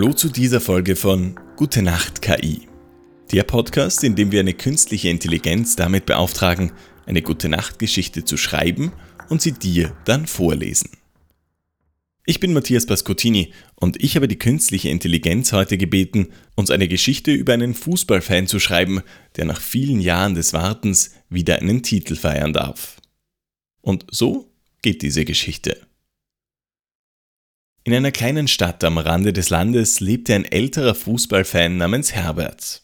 Hallo zu dieser Folge von Gute Nacht KI. Der Podcast, in dem wir eine künstliche Intelligenz damit beauftragen, eine Gute Nacht Geschichte zu schreiben und sie dir dann vorlesen. Ich bin Matthias Pascottini und ich habe die künstliche Intelligenz heute gebeten, uns eine Geschichte über einen Fußballfan zu schreiben, der nach vielen Jahren des Wartens wieder einen Titel feiern darf. Und so geht diese Geschichte. In einer kleinen Stadt am Rande des Landes lebte ein älterer Fußballfan namens Herbert.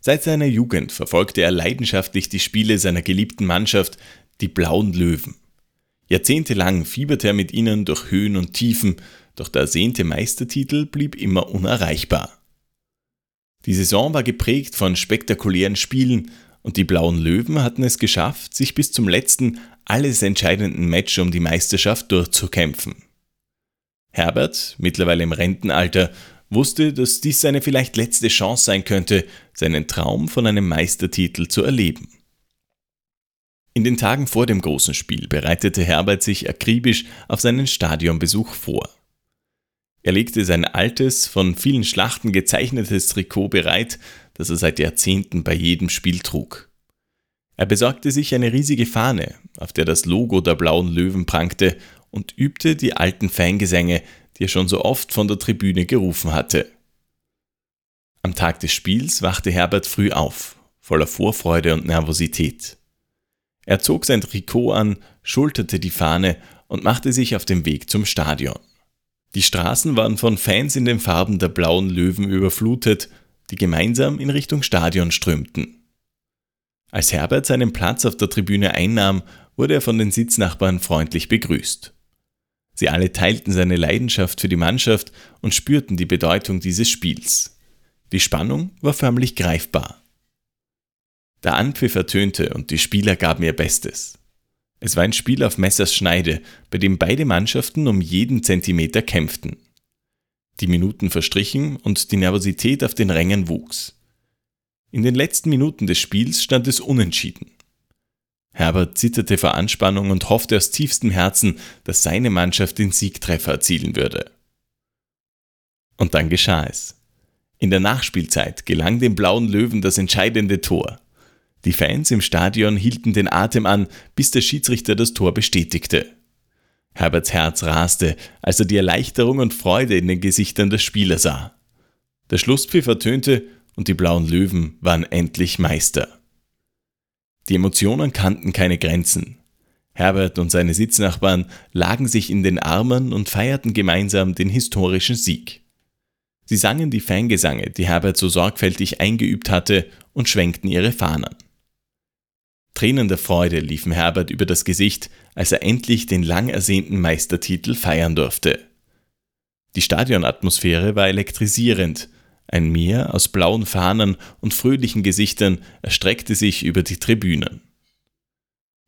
Seit seiner Jugend verfolgte er leidenschaftlich die Spiele seiner geliebten Mannschaft, die Blauen Löwen. Jahrzehntelang fieberte er mit ihnen durch Höhen und Tiefen, doch der ersehnte Meistertitel blieb immer unerreichbar. Die Saison war geprägt von spektakulären Spielen und die Blauen Löwen hatten es geschafft, sich bis zum letzten, alles entscheidenden Match um die Meisterschaft durchzukämpfen. Herbert, mittlerweile im Rentenalter, wusste, dass dies seine vielleicht letzte Chance sein könnte, seinen Traum von einem Meistertitel zu erleben. In den Tagen vor dem großen Spiel bereitete Herbert sich akribisch auf seinen Stadionbesuch vor. Er legte sein altes, von vielen Schlachten gezeichnetes Trikot bereit, das er seit Jahrzehnten bei jedem Spiel trug. Er besorgte sich eine riesige Fahne, auf der das Logo der blauen Löwen prangte, und übte die alten Fangesänge, die er schon so oft von der Tribüne gerufen hatte. Am Tag des Spiels wachte Herbert früh auf, voller Vorfreude und Nervosität. Er zog sein Trikot an, schulterte die Fahne und machte sich auf den Weg zum Stadion. Die Straßen waren von Fans in den Farben der blauen Löwen überflutet, die gemeinsam in Richtung Stadion strömten. Als Herbert seinen Platz auf der Tribüne einnahm, wurde er von den Sitznachbarn freundlich begrüßt. Sie alle teilten seine Leidenschaft für die Mannschaft und spürten die Bedeutung dieses Spiels. Die Spannung war förmlich greifbar. Der Anpfiff ertönte und die Spieler gaben ihr Bestes. Es war ein Spiel auf Messers Schneide, bei dem beide Mannschaften um jeden Zentimeter kämpften. Die Minuten verstrichen und die Nervosität auf den Rängen wuchs. In den letzten Minuten des Spiels stand es unentschieden. Herbert zitterte vor Anspannung und hoffte aus tiefstem Herzen, dass seine Mannschaft den Siegtreffer erzielen würde. Und dann geschah es. In der Nachspielzeit gelang dem blauen Löwen das entscheidende Tor. Die Fans im Stadion hielten den Atem an, bis der Schiedsrichter das Tor bestätigte. Herberts Herz raste, als er die Erleichterung und Freude in den Gesichtern der Spieler sah. Der Schlusspfiff ertönte und die blauen Löwen waren endlich Meister. Die Emotionen kannten keine Grenzen. Herbert und seine Sitznachbarn lagen sich in den Armen und feierten gemeinsam den historischen Sieg. Sie sangen die Fangesange, die Herbert so sorgfältig eingeübt hatte, und schwenkten ihre Fahnen. Tränen der Freude liefen Herbert über das Gesicht, als er endlich den lang ersehnten Meistertitel feiern durfte. Die Stadionatmosphäre war elektrisierend, ein Meer aus blauen Fahnen und fröhlichen Gesichtern erstreckte sich über die Tribünen.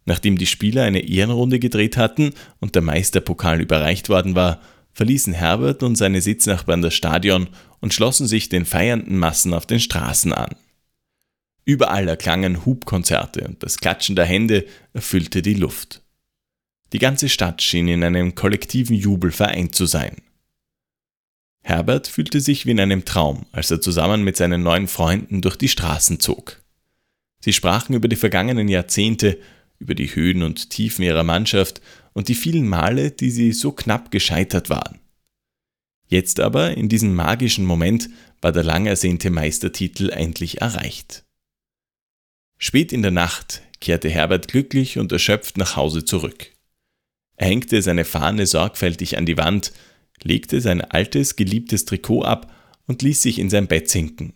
Nachdem die Spieler eine Ehrenrunde gedreht hatten und der Meisterpokal überreicht worden war, verließen Herbert und seine Sitznachbarn das Stadion und schlossen sich den feiernden Massen auf den Straßen an. Überall erklangen Hubkonzerte und das Klatschen der Hände erfüllte die Luft. Die ganze Stadt schien in einem kollektiven Jubel vereint zu sein. Herbert fühlte sich wie in einem Traum, als er zusammen mit seinen neuen Freunden durch die Straßen zog. Sie sprachen über die vergangenen Jahrzehnte, über die Höhen und Tiefen ihrer Mannschaft und die vielen Male, die sie so knapp gescheitert waren. Jetzt aber, in diesem magischen Moment, war der lang ersehnte Meistertitel endlich erreicht. Spät in der Nacht kehrte Herbert glücklich und erschöpft nach Hause zurück. Er hängte seine Fahne sorgfältig an die Wand, legte sein altes, geliebtes Trikot ab und ließ sich in sein Bett sinken.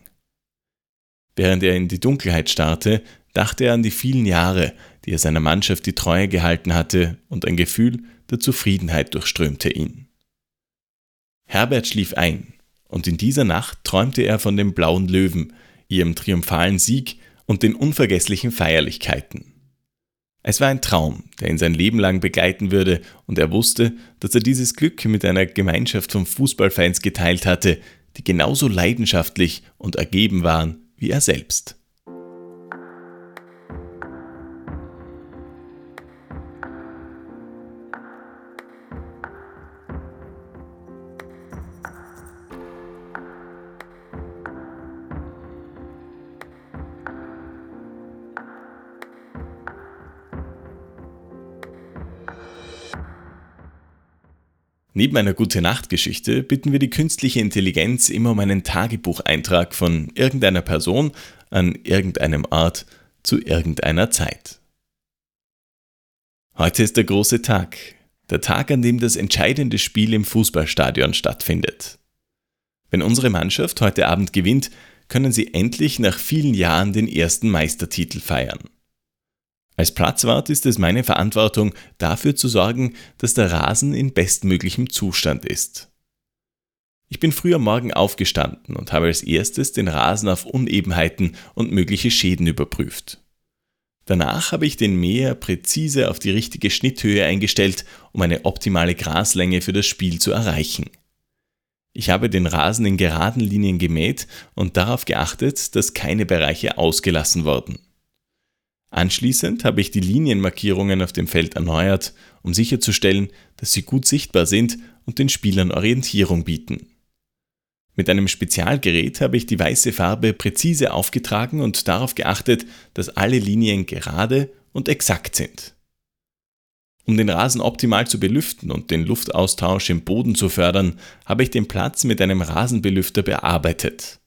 Während er in die Dunkelheit starrte, dachte er an die vielen Jahre, die er seiner Mannschaft die Treue gehalten hatte, und ein Gefühl der Zufriedenheit durchströmte ihn. Herbert schlief ein, und in dieser Nacht träumte er von dem blauen Löwen, ihrem triumphalen Sieg und den unvergesslichen Feierlichkeiten. Es war ein Traum, der ihn sein Leben lang begleiten würde, und er wusste, dass er dieses Glück mit einer Gemeinschaft von Fußballfans geteilt hatte, die genauso leidenschaftlich und ergeben waren wie er selbst. Neben einer Gute-Nacht-Geschichte bitten wir die künstliche Intelligenz immer um einen Tagebucheintrag von irgendeiner Person an irgendeinem Ort zu irgendeiner Zeit. Heute ist der große Tag, der Tag, an dem das entscheidende Spiel im Fußballstadion stattfindet. Wenn unsere Mannschaft heute Abend gewinnt, können sie endlich nach vielen Jahren den ersten Meistertitel feiern. Als Platzwart ist es meine Verantwortung, dafür zu sorgen, dass der Rasen in bestmöglichem Zustand ist. Ich bin früh am Morgen aufgestanden und habe als erstes den Rasen auf Unebenheiten und mögliche Schäden überprüft. Danach habe ich den Mäher präzise auf die richtige Schnitthöhe eingestellt, um eine optimale Graslänge für das Spiel zu erreichen. Ich habe den Rasen in geraden Linien gemäht und darauf geachtet, dass keine Bereiche ausgelassen wurden. Anschließend habe ich die Linienmarkierungen auf dem Feld erneuert, um sicherzustellen, dass sie gut sichtbar sind und den Spielern Orientierung bieten. Mit einem Spezialgerät habe ich die weiße Farbe präzise aufgetragen und darauf geachtet, dass alle Linien gerade und exakt sind. Um den Rasen optimal zu belüften und den Luftaustausch im Boden zu fördern, habe ich den Platz mit einem Rasenbelüfter bearbeitet.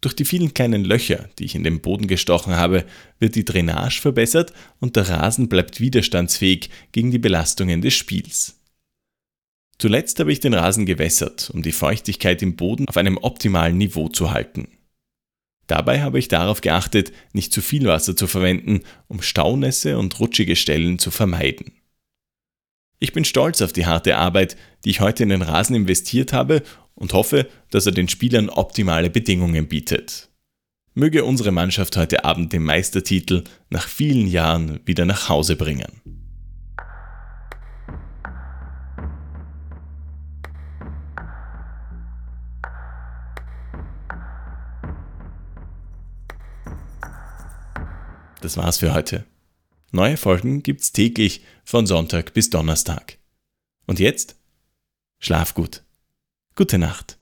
Durch die vielen kleinen Löcher, die ich in den Boden gestochen habe, wird die Drainage verbessert und der Rasen bleibt widerstandsfähig gegen die Belastungen des Spiels. Zuletzt habe ich den Rasen gewässert, um die Feuchtigkeit im Boden auf einem optimalen Niveau zu halten. Dabei habe ich darauf geachtet, nicht zu viel Wasser zu verwenden, um Staunässe und rutschige Stellen zu vermeiden. Ich bin stolz auf die harte Arbeit, die ich heute in den Rasen investiert habe und hoffe, dass er den Spielern optimale Bedingungen bietet. Möge unsere Mannschaft heute Abend den Meistertitel nach vielen Jahren wieder nach Hause bringen. Das war's für heute. Neue Folgen gibt's täglich von Sonntag bis Donnerstag. Und jetzt? Schlaf gut. Gute Nacht.